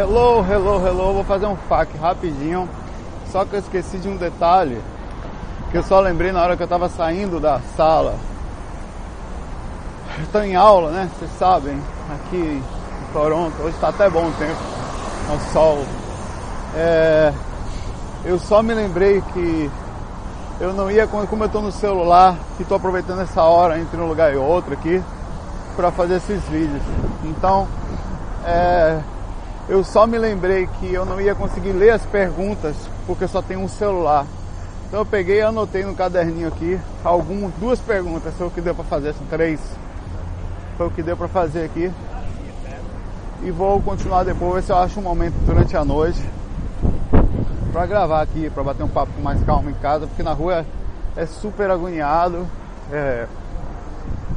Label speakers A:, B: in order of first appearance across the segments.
A: Hello, hello, hello. Vou fazer um FAQ rapidinho. Só que eu esqueci de um detalhe que eu só lembrei na hora que eu estava saindo da sala. Estou em aula, né? Vocês sabem, aqui em Toronto. Hoje está até bom o tempo, o sol. É, eu só me lembrei que eu não ia, como eu estou no celular e estou aproveitando essa hora entre um lugar e outro aqui para fazer esses vídeos. Então, é, eu só me lembrei que eu não ia conseguir ler as perguntas porque só tenho um celular. Então eu peguei e anotei no caderninho aqui algumas, duas perguntas, foi o que deu para fazer, são três. Foi o que deu para fazer aqui. E vou continuar depois, ver se eu acho um momento durante a noite para gravar aqui, para bater um papo mais calmo em casa, porque na rua é, é super agoniado. É,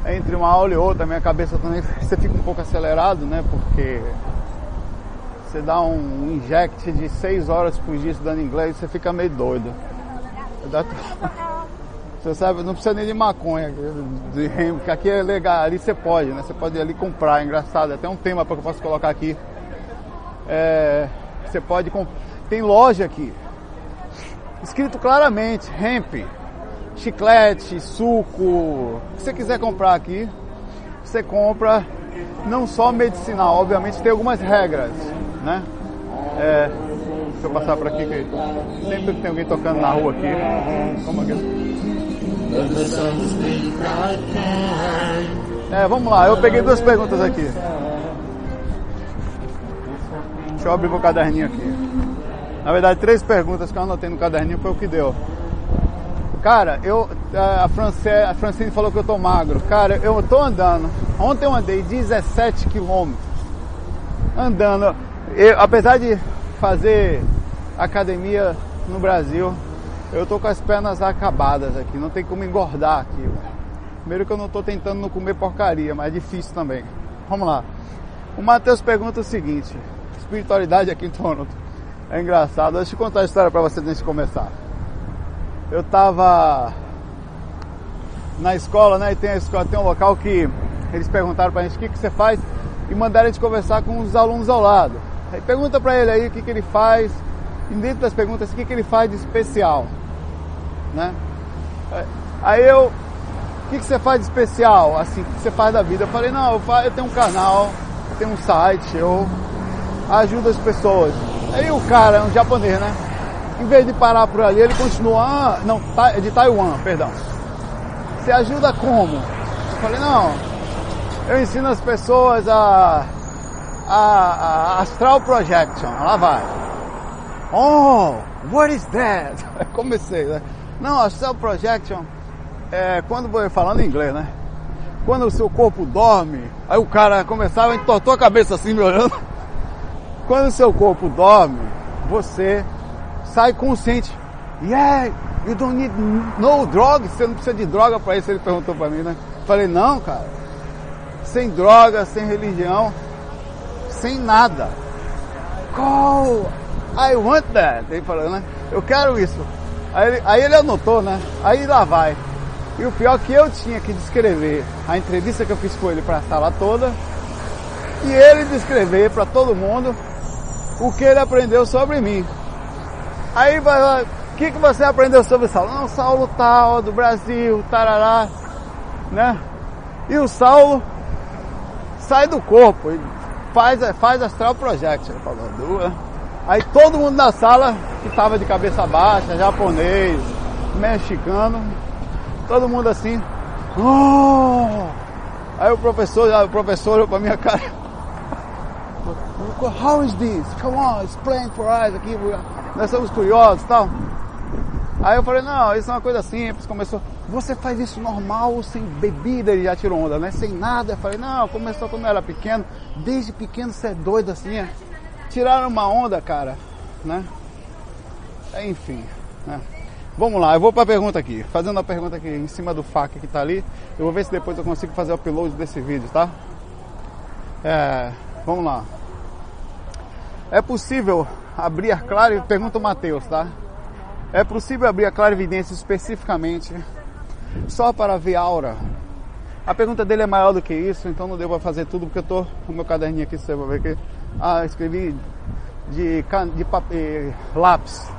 A: entre uma aula e outra, minha cabeça também você fica um pouco acelerado, né? Porque você dá um inject de 6 horas por dia estudando inglês, você fica meio doido. Você sabe, não precisa nem de maconha, de remo, porque aqui é legal, ali você pode, né? Você pode ir ali comprar, é engraçado, é até um tema para que eu posso colocar aqui. É, você pode tem loja aqui, escrito claramente, hemp, chiclete, suco, o que você quiser comprar aqui, você compra não só medicinal, obviamente tem algumas regras, né? É, deixa eu passar por aqui que sempre tem alguém tocando na rua aqui. Como aqui? É, vamos lá, eu peguei duas perguntas aqui. Deixa eu abrir o caderninho aqui. Na verdade, três perguntas que eu anotei no caderninho foi o que deu. Cara, eu a, Francine, a Francine falou que eu tô magro. Cara, eu tô andando. Ontem eu andei 17 quilômetros. Andando. Eu, apesar de fazer academia no Brasil, eu tô com as pernas acabadas aqui. Não tem como engordar aqui. Primeiro que eu não tô tentando não comer porcaria, mas é difícil também. Vamos lá. O Matheus pergunta o seguinte: espiritualidade aqui em Toronto. É engraçado. Deixa eu contar a história para você antes de começar. Eu tava na escola, né? E tem a escola, tem um local que eles perguntaram pra gente o que, que você faz e mandaram a gente conversar com os alunos ao lado. Aí pergunta pra ele aí o que, que ele faz, e dentro das perguntas, o que, que ele faz de especial, né? Aí eu, o que, que você faz de especial, assim, o que você faz da vida? Eu falei, não, eu, faço, eu tenho um canal, eu tenho um site, eu ajudo as pessoas. Aí o cara, um japonês, né? Em vez de parar por ali, ele continua, ah, não, é de Taiwan, perdão. Você ajuda como? Eu falei, não, eu ensino as pessoas a, a, a Astral Projection. Lá vai. Oh, what is that? Comecei, né? Não, Astral Projection é quando falando em inglês, né? Quando o seu corpo dorme, aí o cara começava, entortou a cabeça assim, me olhando. Quando o seu corpo dorme, você sai consciente. Yeah, you don't need no drugs. Você não precisa de droga para isso. Ele perguntou para mim, né? Falei, não, cara. Sem droga, sem religião, sem nada. Call, I want that. Ele falou, né? Eu quero isso. Aí ele, aí ele anotou, né? Aí lá vai. E o pior é que eu tinha que descrever a entrevista que eu fiz com ele para a sala toda e ele descrever para todo mundo o que ele aprendeu sobre mim. Aí vai lá, o que, que você aprendeu sobre Saulo? Não, Saulo tal, do Brasil, tarará, né? E o Saulo sai do corpo, ele faz, faz astral project, ele falou, duas. Aí todo mundo na sala, que estava de cabeça baixa, japonês, mexicano, todo mundo assim, oh! Aí o professor, o professor olhou pra minha cara, how is this? Come on, explain for us aqui. Nós somos curiosos e tal. Aí eu falei, não, isso é uma coisa simples. Começou, você faz isso normal, sem bebida, ele já tirou onda, né? Sem nada. Eu falei, não, começou quando eu era pequeno. Desde pequeno você é doido assim. É? Tiraram uma onda, cara, né? Enfim, né? Vamos lá, eu vou para a pergunta aqui. Fazendo a pergunta aqui em cima do FAQ que está ali. Eu vou ver se depois eu consigo fazer o upload desse vídeo, tá? É, vamos lá. É possível abrir a clara... Pergunta o Matheus, tá? É possível abrir a clarividência especificamente só para ver aura? A pergunta dele é maior do que isso, então não deu para fazer tudo porque eu tô com meu caderninho aqui, você vai ver que ah, escrevi de, de papel, lápis.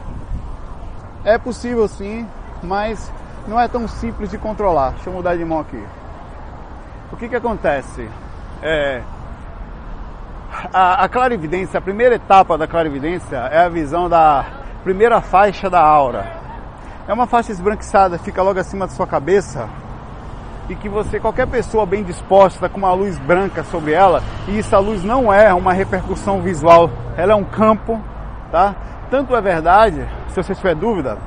A: É possível sim, mas não é tão simples de controlar. Deixa eu mudar de mão aqui. O que que acontece? É, a, a clarividência, a primeira etapa da clarividência é a visão da primeira faixa da aura. É uma faixa esbranquiçada, fica logo acima da sua cabeça e que você, qualquer pessoa bem disposta, com uma luz branca sobre ela, e essa luz não é uma repercussão visual, ela é um campo, tá? Tanto é verdade, se você tiver dúvida,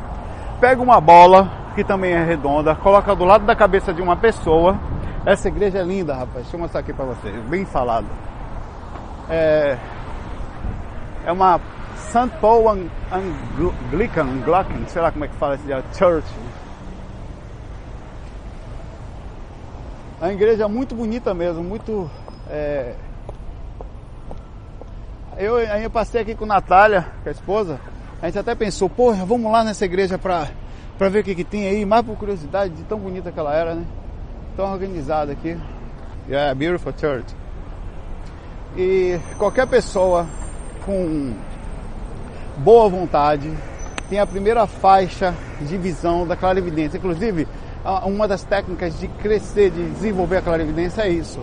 A: pega uma bola, que também é redonda, coloca do lado da cabeça de uma pessoa. Essa igreja é linda, rapaz. Deixa eu mostrar aqui para vocês, bem falado. É, é uma St. Paul Anglican, Anglican, sei lá como é que fala esse dia, Church. É uma igreja muito bonita mesmo, muito. É... Eu, aí eu passei aqui com a Natália, com a esposa. A gente até pensou, porra, vamos lá nessa igreja pra, pra ver o que, que tem aí, mais por curiosidade de tão bonita que ela era, né? Tão organizada aqui. Yeah, beautiful church. E qualquer pessoa com boa vontade tem a primeira faixa de visão da clarividência. Inclusive, uma das técnicas de crescer, de desenvolver a clarividência é isso.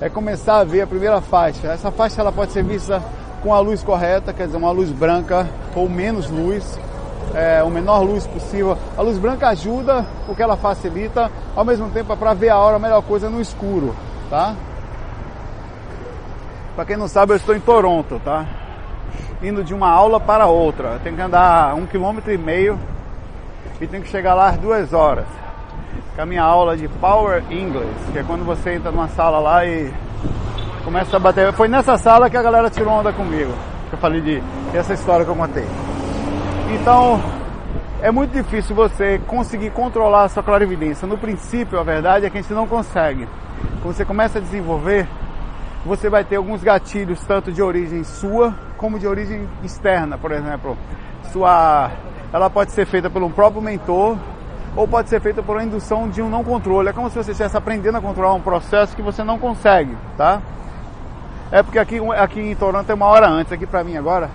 A: É começar a ver a primeira faixa. Essa faixa ela pode ser vista com a luz correta, quer dizer, uma luz branca ou menos luz, é, o menor luz possível. A luz branca ajuda porque ela facilita, ao mesmo tempo é para ver a hora a melhor coisa no escuro, tá? Para quem não sabe, eu estou em Toronto, tá? Indo de uma aula para outra. Tem que andar um quilômetro e meio e tem que chegar lá às duas horas. Com a minha aula de Power English, que é quando você entra numa sala lá e começa a bater. Foi nessa sala que a galera tirou onda comigo. Que eu falei de essa história que eu contei. Então, é muito difícil você conseguir controlar a sua clarividência. No princípio, a verdade é que a gente não consegue. Quando você começa a desenvolver, você vai ter alguns gatilhos, tanto de origem sua, como de origem externa, por exemplo. Sua, ela pode ser feita pelo próprio mentor, ou pode ser feita por uma indução de um não controle. É como se você estivesse aprendendo a controlar um processo que você não consegue, tá? É porque aqui, aqui em Toronto é uma hora antes, aqui pra mim agora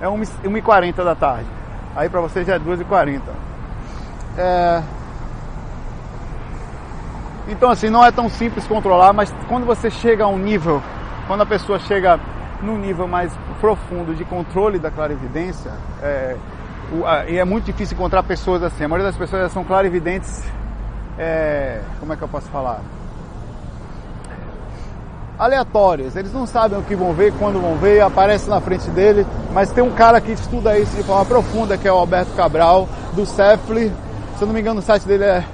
A: é 1h40 da tarde. Aí pra vocês já é 2h40. É... Então assim, não é tão simples controlar, mas quando você chega a um nível, quando a pessoa chega num nível mais profundo de controle da clarividência, é, o, a, e é muito difícil encontrar pessoas assim. A maioria das pessoas são clarividentes, é, como é que eu posso falar? aleatórias. Eles não sabem o que vão ver, quando vão ver, aparece na frente dele. Mas tem um cara que estuda isso de forma profunda, que é o Alberto Cabral, do Cefli. Se eu não me engano, o site dele é.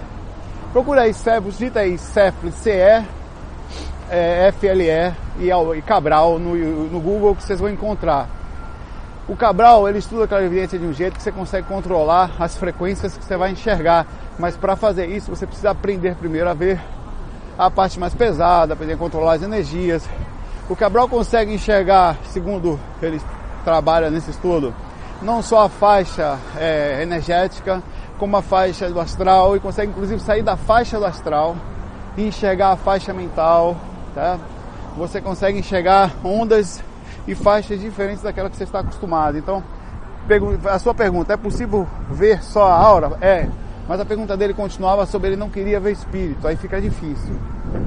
A: Procura aí, digita aí Cefli, C-E, é, F-L-E e, Cabral no, no Google que vocês vão encontrar. O Cabral, ele estuda a clarividência de um jeito que você consegue controlar as frequências que você vai enxergar. Mas para fazer isso, você precisa aprender primeiro a ver a parte mais pesada, aprender a controlar as energias. O Cabral consegue enxergar, segundo ele trabalha nesse estudo, não só a faixa é, energética, como a faixa do astral, e consegue inclusive sair da faixa do astral e enxergar a faixa mental, tá? Você consegue enxergar ondas e faixas diferentes daquela que você está acostumado. Então, a sua pergunta, é possível ver só a aura? É. Mas a pergunta dele continuava sobre ele não queria ver espírito, aí fica difícil.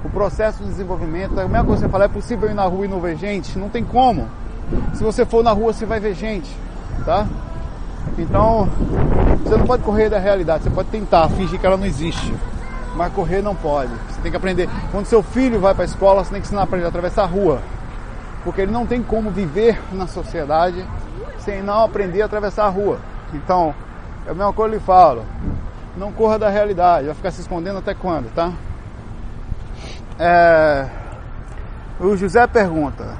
A: O processo de desenvolvimento, a mesma coisa que você fala, é possível ir na rua e não ver gente? Não tem como. Se você for na rua, você vai ver gente, tá? Então, você não pode correr da realidade, você pode tentar fingir que ela não existe, mas correr não pode. Você tem que aprender. Quando seu filho vai para a escola, você tem que ensinar para ele a atravessar a rua. Porque ele não tem como viver na sociedade sem não aprender a atravessar a rua. Então, é a mesma coisa que eu lhe falo. Não corra da realidade, vai ficar se escondendo até quando, tá? É... O José pergunta: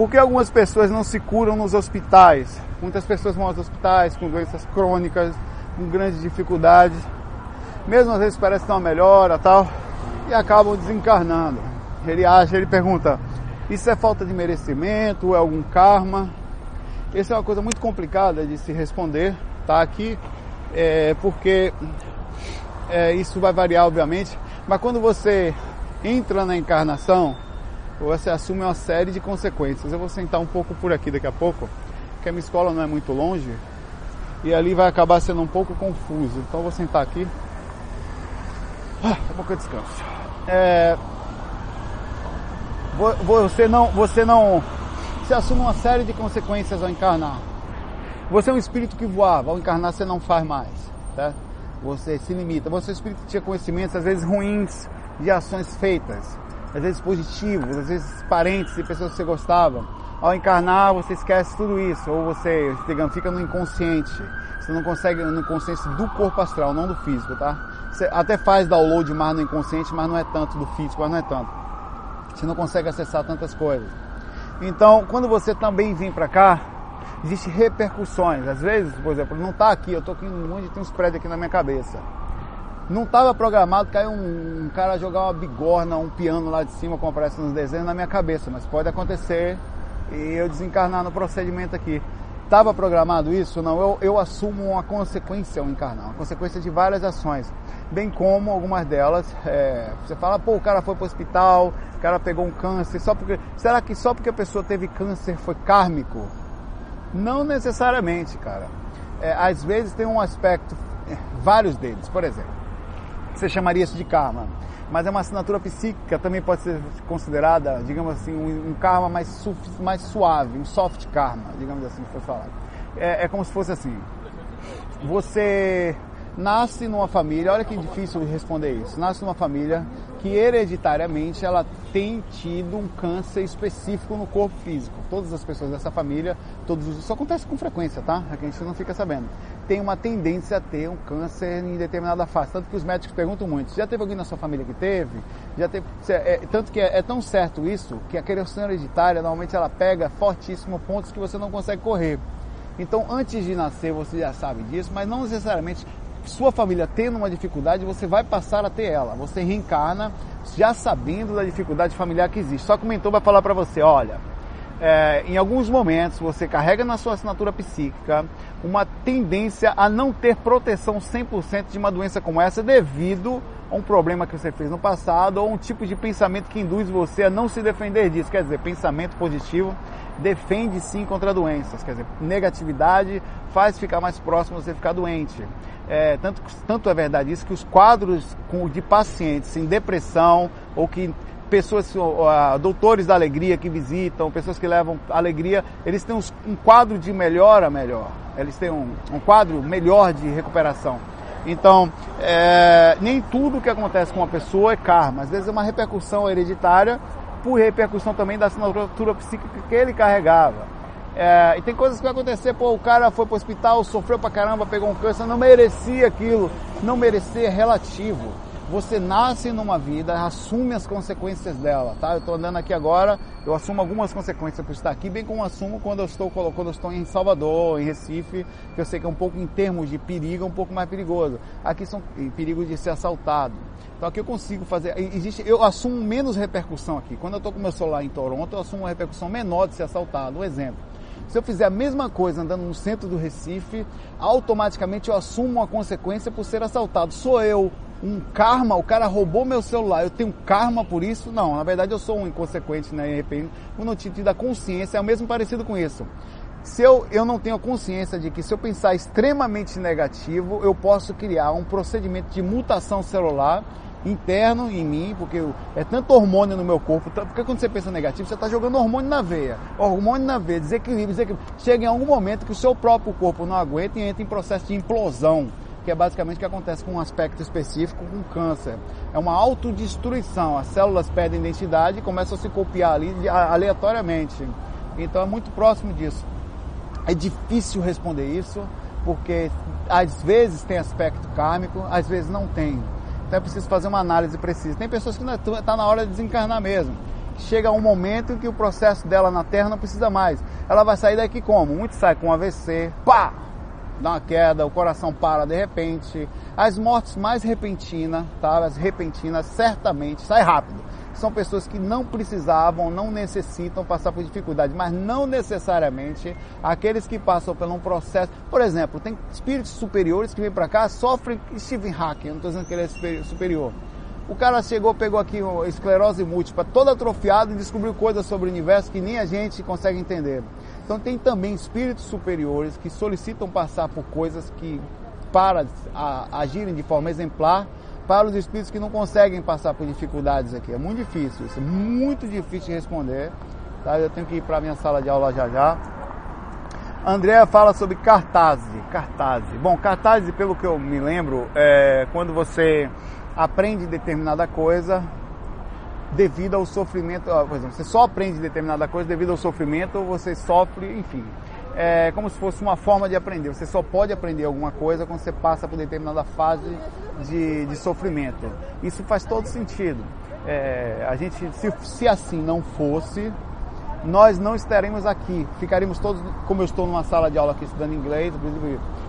A: Por que algumas pessoas não se curam nos hospitais? Muitas pessoas vão aos hospitais com doenças crônicas, com grandes dificuldades, mesmo às vezes parece que uma melhora tal, e acabam desencarnando. Ele acha, ele pergunta: Isso é falta de merecimento? É algum karma? Essa é uma coisa muito complicada de se responder, tá? Aqui, é, porque é, isso vai variar, obviamente, mas quando você entra na encarnação, você assume uma série de consequências. Eu vou sentar um pouco por aqui daqui a pouco, porque a minha escola não é muito longe e ali vai acabar sendo um pouco confuso. Então eu vou sentar aqui. Ah, daqui a pouco eu descanso. É, você não, você não, você assume uma série de consequências ao encarnar. Você é um espírito que voava, ao encarnar você não faz mais, tá? Você se limita. Você é um espírito que tinha conhecimentos às vezes ruins, de ações feitas, às vezes positivos, às vezes parentes e pessoas que você gostava. Ao encarnar, você esquece tudo isso, ou você, digamos, fica no inconsciente. Você não consegue no inconsciente do corpo astral, não do físico, tá? Você até faz download mais no inconsciente, mas não é tanto do físico, mas não é tanto. Você não consegue acessar tantas coisas. Então, quando você também vem para cá, existem repercussões. Às vezes, por exemplo, não está aqui, eu estou aqui onde tem uns prédios aqui na minha cabeça. Não estava programado cair um, um, cara jogar uma bigorna, um piano lá de cima, como aparece nos desenhos, na minha cabeça, mas pode acontecer e eu desencarnar no procedimento aqui. Estava programado isso? Não, eu, eu assumo uma consequência ao encarnar, uma consequência de várias ações, bem como algumas delas, é, você fala, pô, o cara foi para o hospital, o cara pegou um câncer, só porque, será que só porque a pessoa teve câncer foi kármico? Não necessariamente, cara. É, às vezes tem um aspecto, é, vários deles, por exemplo, você chamaria isso de karma. Mas é uma assinatura psíquica, também pode ser considerada, digamos assim, um, um karma mais, mais suave, um soft karma, digamos assim, que foi falado. É, é como se fosse assim, você nasce numa família, olha que difícil responder isso, nasce numa família que hereditariamente ela tem tido um câncer específico no corpo físico. Todas as pessoas dessa família, todos os, isso acontece com frequência, tá? É que a gente não fica sabendo. Tem uma tendência a ter um câncer em determinada fase. Tanto que os médicos perguntam muito: já teve alguém na sua família que teve? Já teve? É, tanto que é, é, tão certo isso que a questão hereditária normalmente ela pega fortíssimo pontos que você não consegue correr. Então, antes de nascer, você já sabe disso, mas não necessariamente sua família tendo uma dificuldade, você vai passar a ter ela. Você reencarna já sabendo da dificuldade familiar que existe. Só mentor vai falar para você, olha, é, em alguns momentos você carrega na sua assinatura psíquica uma tendência a não ter proteção 100% de uma doença como essa devido a um problema que você fez no passado ou um tipo de pensamento que induz você a não se defender disso. Quer dizer, pensamento positivo defende sim contra doenças. Quer dizer, negatividade faz ficar mais próximo você ficar doente. É, tanto, tanto é verdade isso que os quadros de pacientes em depressão ou que pessoas, doutores da alegria que visitam, pessoas que levam alegria, eles têm um quadro de melhora melhor, eles têm um, um quadro melhor de recuperação. Então, é, nem tudo que acontece com uma pessoa é karma, às vezes é uma repercussão hereditária por repercussão também da assinatura psíquica que ele carregava. É, e tem coisas que vai acontecer, pô, o cara foi pro hospital, sofreu pra caramba, pegou um câncer, não merecia aquilo. Não merecer é relativo. Você nasce numa vida, assume as consequências dela, tá? Eu estou andando aqui agora, eu assumo algumas consequências por estar aqui, bem como assumo quando eu estou quando eu estou em Salvador, em Recife, que eu sei que é um pouco em termos de perigo, é um pouco mais perigoso. Aqui são perigos de ser assaltado. Então aqui eu consigo fazer, existe, eu assumo menos repercussão aqui. Quando eu estou com meu celular em Toronto, eu assumo uma repercussão menor de ser assaltado. Um exemplo. Se eu fizer a mesma coisa andando no centro do Recife, automaticamente eu assumo uma consequência por ser assaltado. Sou eu um karma, o cara roubou meu celular, eu tenho karma por isso? Não, na verdade eu sou um inconsequente, né? Repente, o notícia da consciência é o mesmo parecido com isso. Se eu, eu não tenho consciência de que se eu pensar extremamente negativo, eu posso criar um procedimento de mutação celular interno em mim, porque é tanto hormônio no meu corpo, porque quando você pensa negativo, você está jogando hormônio na veia. Hormônio na veia, desequilíbrio, desequilíbrio. Chega em algum momento que o seu próprio corpo não aguenta e entra em processo de implosão. Que é basicamente o que acontece com um aspecto específico com câncer. É uma autodestruição, as células perdem identidade e começam a se copiar ali aleatoriamente. Então é muito próximo disso. É difícil responder isso, porque às vezes tem aspecto kármico, às vezes não tem. Então é preciso fazer uma análise precisa. Tem pessoas que está na hora de desencarnar mesmo. Chega um momento em que o processo dela na Terra não precisa mais. Ela vai sair daqui como? Muito sai com AVC, pá! Dá uma queda, o coração para de repente. As mortes mais repentinas, tá? As repentinas, certamente, sai rápido são pessoas que não precisavam, não necessitam passar por dificuldade, mas não necessariamente aqueles que passam por um processo. Por exemplo, tem espíritos superiores que vêm para cá, sofrem Stephen Hawking, não estou dizendo que ele é superior. O cara chegou, pegou aqui esclerose múltipla, toda atrofiada e descobriu coisas sobre o universo que nem a gente consegue entender. Então tem também espíritos superiores que solicitam passar por coisas que, para agirem de forma exemplar, para os espíritos que não conseguem passar por dificuldades aqui. É muito difícil, isso é muito difícil de responder. Tá? Eu tenho que ir para a minha sala de aula já já. Andréa fala sobre cartaz. Cartaz. Bom, cartaz, pelo que eu me lembro, é quando você aprende determinada coisa devido ao sofrimento. Por exemplo, você só aprende determinada coisa devido ao sofrimento, você sofre, enfim é como se fosse uma forma de aprender. Você só pode aprender alguma coisa quando você passa por determinada fase de, de sofrimento. Isso faz todo sentido. É, a gente, se, se assim não fosse, nós não estaremos aqui. Ficaríamos todos, como eu estou numa sala de aula aqui estudando inglês,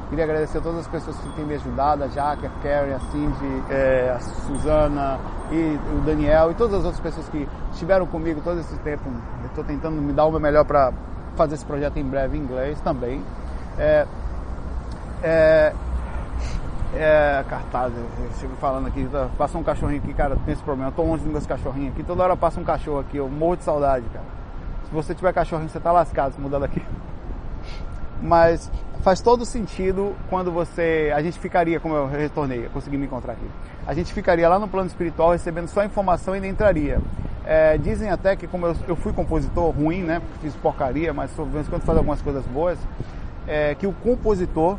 A: queria agradecer a todas as pessoas que têm me ajudado, a Jaque, a Carrie, a Cindy, é, a Suzana e o Daniel e todas as outras pessoas que estiveram comigo todo esse tempo. Estou tentando me dar o meu melhor para fazer esse projeto em breve em inglês também. É, é, é, cartaz, eu chego falando aqui, tá, passa um cachorrinho aqui, cara, tem esse problema, eu tô longe dos meus cachorrinhos aqui, toda hora passa um cachorro aqui, eu morro de saudade, cara. Se você tiver cachorrinho, você tá lascado se mudar daqui. Mas faz todo sentido quando você. A gente ficaria, como eu retornei, eu consegui me encontrar aqui. A gente ficaria lá no plano espiritual recebendo só informação e nem entraria. É, dizem até que como eu, eu, fui compositor ruim, né? Fiz porcaria, mas de vez quando faz algumas coisas boas, é, que o compositor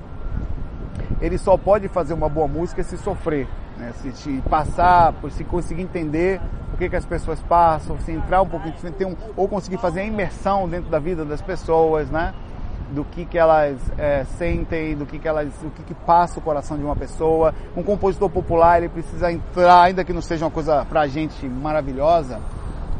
A: ele só pode fazer uma boa música se sofrer, né? se, se passar, se conseguir entender que, que as pessoas passam, se entrar um pouquinho, ter um, ou conseguir fazer a imersão dentro da vida das pessoas, né? do que, que elas é, sentem, do que, que elas, o que, que passa o coração de uma pessoa. Um compositor popular ele precisa entrar, ainda que não seja uma coisa pra gente maravilhosa,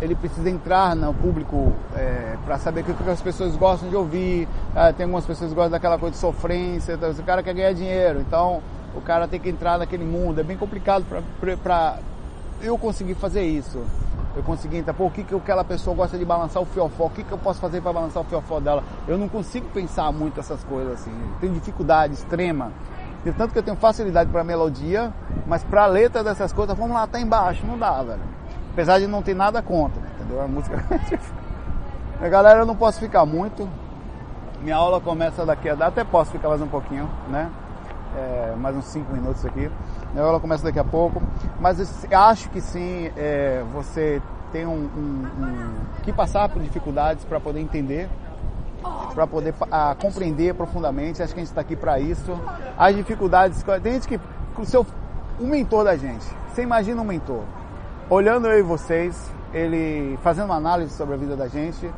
A: ele precisa entrar no público é, para saber o que, que, as pessoas gostam de ouvir. É, tem algumas pessoas que gostam daquela coisa de sofrência, então, o cara quer ganhar dinheiro, então o cara tem que entrar naquele mundo. É bem complicado para eu conseguir fazer isso eu consegui entrar, pô, o que, que aquela pessoa gosta de balançar o fiofó, o que, que eu posso fazer para balançar o fiofó dela? Eu não consigo pensar muito essas coisas assim, tenho dificuldade extrema. Tanto que eu tenho facilidade para melodia, mas para letra dessas coisas, vamos lá, tá embaixo, não dá, velho. Apesar de não ter nada contra, entendeu? A música. a galera, eu não posso ficar muito. Minha aula começa daqui a. Até posso ficar mais um pouquinho, né? É, mais uns 5 minutos aqui. Aula começa daqui a pouco. Mas acho que sim, é, você tem um, um, um, que passar por dificuldades para poder entender, para poder a, compreender profundamente. Acho que a gente está aqui para isso. As dificuldades. Tem gente que. O seu, um mentor da gente. Você imagina um mentor. Olhando eu e vocês, ele fazendo uma análise sobre a vida da gente,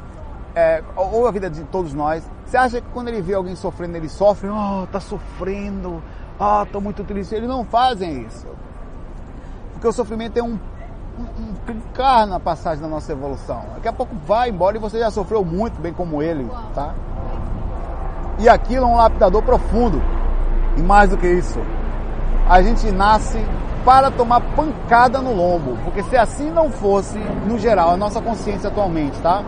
A: é, ou a vida de todos nós. Você acha que quando ele vê alguém sofrendo, ele sofre? Oh, tá sofrendo, ah, oh, estou muito triste. Eles não fazem isso. Porque o sofrimento é um, um, um clicar na passagem da nossa evolução. Daqui a pouco vai embora e você já sofreu muito, bem como ele, tá? E aquilo é um lapidador profundo. E mais do que isso, a gente nasce para tomar pancada no lombo. Porque se assim não fosse, no geral, a nossa consciência atualmente, tá?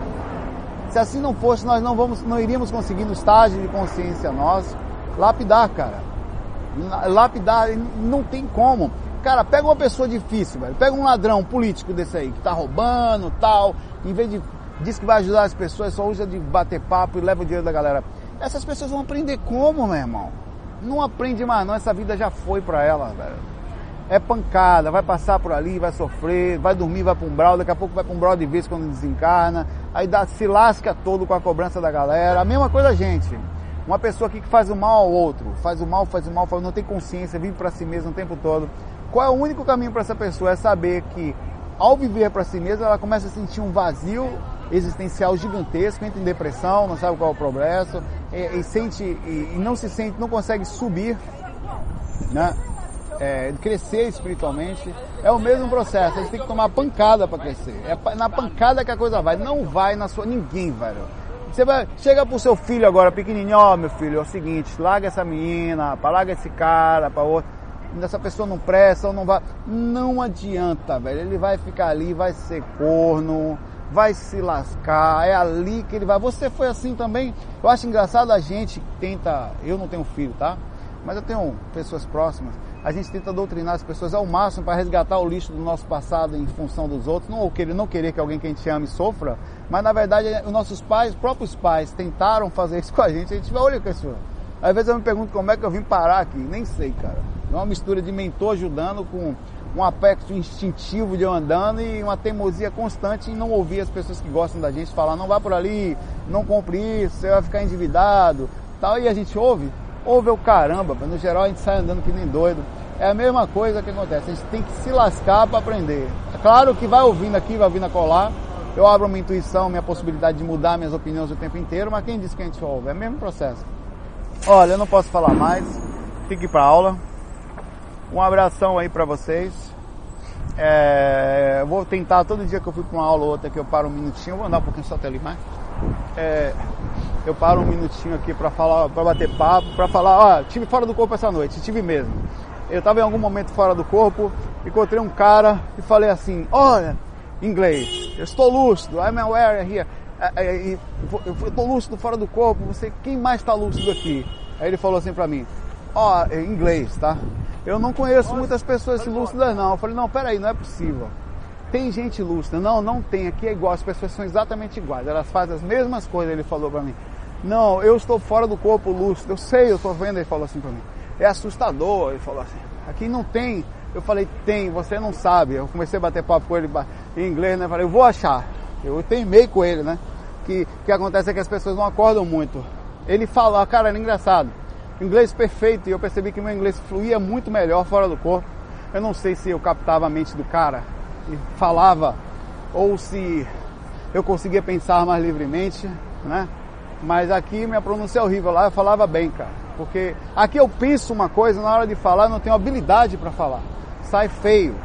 A: Se assim não fosse, nós não, vamos, não iríamos conseguir no estágio de consciência nós lapidar, cara lapidar, não tem como. Cara, pega uma pessoa difícil, velho. Pega um ladrão político desse aí, que tá roubando tal. Em vez de. Diz que vai ajudar as pessoas, só usa de bater papo e leva o dinheiro da galera. Essas pessoas vão aprender como, meu irmão? Não aprende mais não, essa vida já foi pra ela, velho. É pancada, vai passar por ali, vai sofrer, vai dormir, vai pra um brau, daqui a pouco vai pra um brau de vez quando desencarna, aí dá, se lasca todo com a cobrança da galera. A mesma coisa gente Uma pessoa aqui que faz o mal ao outro, faz o mal, faz o mal, faz, não tem consciência, vive para si mesmo o tempo todo. Qual é o único caminho para essa pessoa? É saber que ao viver para si mesma, ela começa a sentir um vazio existencial gigantesco, entra em depressão, não sabe qual é o progresso, e, e sente, e, e, não se sente, não consegue subir, né? É, crescer espiritualmente. É o mesmo processo, a gente tem que tomar pancada para crescer. É na pancada que a coisa vai, não vai na sua. Ninguém vai. Você vai, chega pro seu filho agora, pequenininho, ó oh, meu filho, é o seguinte, larga essa menina, larga esse cara, para outro essa pessoa não presta ou não vai. Não adianta, velho. Ele vai ficar ali, vai ser corno, vai se lascar. É ali que ele vai. Você foi assim também. Eu acho engraçado a gente tenta. Eu não tenho filho, tá? Mas eu tenho pessoas próximas. A gente tenta doutrinar as pessoas ao máximo para resgatar o lixo do nosso passado em função dos outros. Não querer, não querer que alguém que a gente ama sofra. Mas na verdade, os nossos pais, os próprios pais, tentaram fazer isso com a gente. A gente vai, olha que isso. Às vezes eu me pergunto como é que eu vim parar aqui. Nem sei, cara. É uma mistura de mentor ajudando com um aspecto instintivo de eu andando e uma teimosia constante em não ouvir as pessoas que gostam da gente falar, não vá por ali, não compre isso, você vai ficar endividado, tal. E a gente ouve, ouve o caramba, mas no geral a gente sai andando que nem doido. É a mesma coisa que acontece, a gente tem que se lascar para aprender. É claro que vai ouvindo aqui, vai ouvindo a colar, eu abro minha intuição, minha possibilidade de mudar minhas opiniões o tempo inteiro, mas quem disse que a gente ouve? É o mesmo processo. Olha, eu não posso falar mais, tem que ir para aula. Um abração aí para vocês. É, vou tentar todo dia que eu fui para uma aula ou outra que eu paro um minutinho, vou andar um pouquinho só até ali mais. É, eu paro um minutinho aqui para falar, para bater papo, para falar, ó, tive fora do corpo essa noite, tive mesmo. Eu estava em algum momento fora do corpo, encontrei um cara e falei assim, olha, inglês, eu estou lúcido, I'm aware here, é, é, eu estou lúcido fora do corpo, você, quem mais está lúcido aqui? Aí ele falou assim para mim, ó, oh, inglês, tá? Eu não conheço muitas pessoas lúcidas não. Eu falei, não, peraí, não é possível. Tem gente lúcida? Não, não tem. Aqui é igual, as pessoas são exatamente iguais. Elas fazem as mesmas coisas, ele falou para mim. Não, eu estou fora do corpo lúcido. Eu sei, eu estou vendo, ele falou assim para mim. É assustador, ele falou assim. Aqui não tem. Eu falei, tem, você não sabe. Eu comecei a bater papo com ele em inglês, né? Eu falei, eu vou achar. Eu teimei com ele, né? Que que acontece é que as pessoas não acordam muito. Ele falou, cara, era engraçado inglês perfeito e eu percebi que meu inglês fluía muito melhor fora do corpo. Eu não sei se eu captava a mente do cara e falava ou se eu conseguia pensar mais livremente, né? Mas aqui minha pronúncia é horrível, lá eu falava bem, cara. Porque aqui eu penso uma coisa, na hora de falar não tenho habilidade para falar. Sai feio.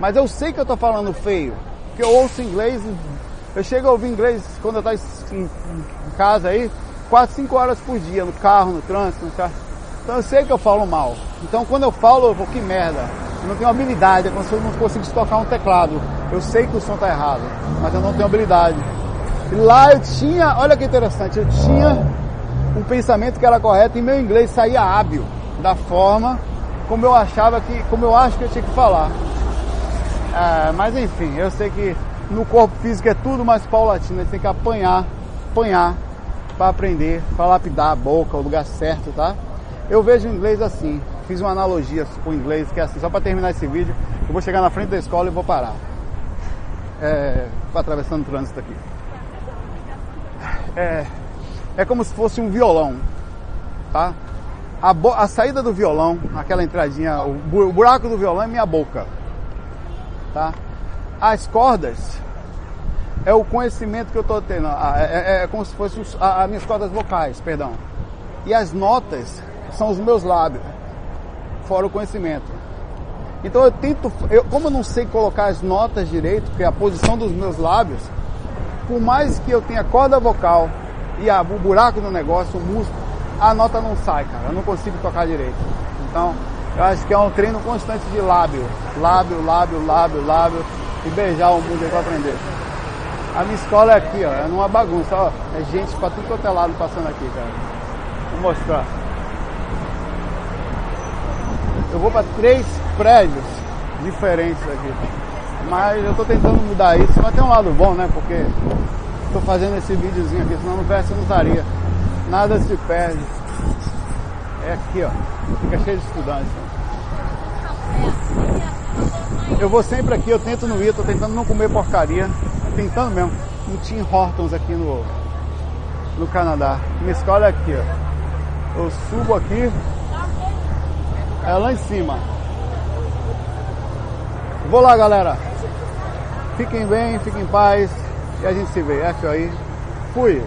A: Mas eu sei que eu tô falando feio, porque eu ouço inglês, eu chego a ouvir inglês quando eu em, em casa aí, 4, 5 horas por dia no carro, no trânsito, no carro. Então eu sei que eu falo mal. Então quando eu falo, eu vou, que merda. Eu não tenho habilidade, é como se eu não conseguisse tocar um teclado. Eu sei que o som está errado, mas eu não tenho habilidade. Lá eu tinha, olha que interessante, eu tinha um pensamento que era correto e meu inglês saía hábil, da forma como eu achava que, como eu acho que eu tinha que falar. É, mas enfim, eu sei que no corpo físico é tudo mais paulatino, a gente tem que apanhar, apanhar para aprender, para lapidar a boca, o lugar certo, tá? Eu vejo o inglês assim, fiz uma analogia com o inglês, que é assim, só para terminar esse vídeo, eu vou chegar na frente da escola e vou parar. É, atravessando o trânsito aqui. É, é como se fosse um violão, tá? A, a saída do violão, aquela entradinha, o buraco do violão é minha boca, tá? As cordas é o conhecimento que eu estou tendo. É, é, é, como se fossem as minhas cordas vocais, perdão. E as notas são os meus lábios, fora o conhecimento. Então eu tento, eu, como eu não sei colocar as notas direito, que é a posição dos meus lábios, por mais que eu tenha corda vocal e a, o buraco do negócio, o músculo, a nota não sai, cara. Eu não consigo tocar direito. Então, eu acho que é um treino constante de lábio. Lábio, lábio, lábio, lábio. E beijar o mundo aí pra aprender. A minha escola é aqui, ó, é numa bagunça, ó. É gente pra tudo quanto é lado passando aqui, cara. Vou mostrar. Eu vou para três prédios diferentes aqui. Mas eu tô tentando mudar isso, mas tem um lado bom, né? Porque tô fazendo esse videozinho aqui, senão não eu não estaria. Nada se perde. É aqui, ó. Fica cheio de estudantes. Eu vou sempre aqui, eu tento não ir, tô tentando não comer porcaria tentando mesmo. Um Tim Hortons aqui no, no Canadá. Minha escola é aqui, ó. Eu subo aqui. É lá em cima. Vou lá, galera. Fiquem bem, fiquem em paz. E a gente se vê. É isso aí. Fui.